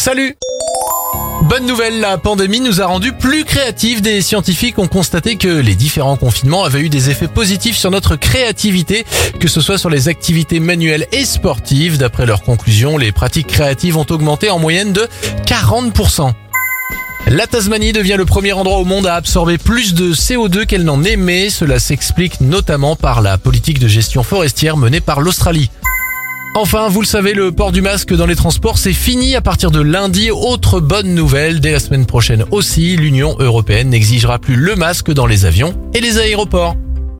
Salut Bonne nouvelle, la pandémie nous a rendus plus créatifs. Des scientifiques ont constaté que les différents confinements avaient eu des effets positifs sur notre créativité, que ce soit sur les activités manuelles et sportives. D'après leurs conclusions, les pratiques créatives ont augmenté en moyenne de 40%. La Tasmanie devient le premier endroit au monde à absorber plus de CO2 qu'elle n'en émet. Cela s'explique notamment par la politique de gestion forestière menée par l'Australie. Enfin, vous le savez, le port du masque dans les transports, c'est fini à partir de lundi. Autre bonne nouvelle, dès la semaine prochaine aussi, l'Union européenne n'exigera plus le masque dans les avions et les aéroports.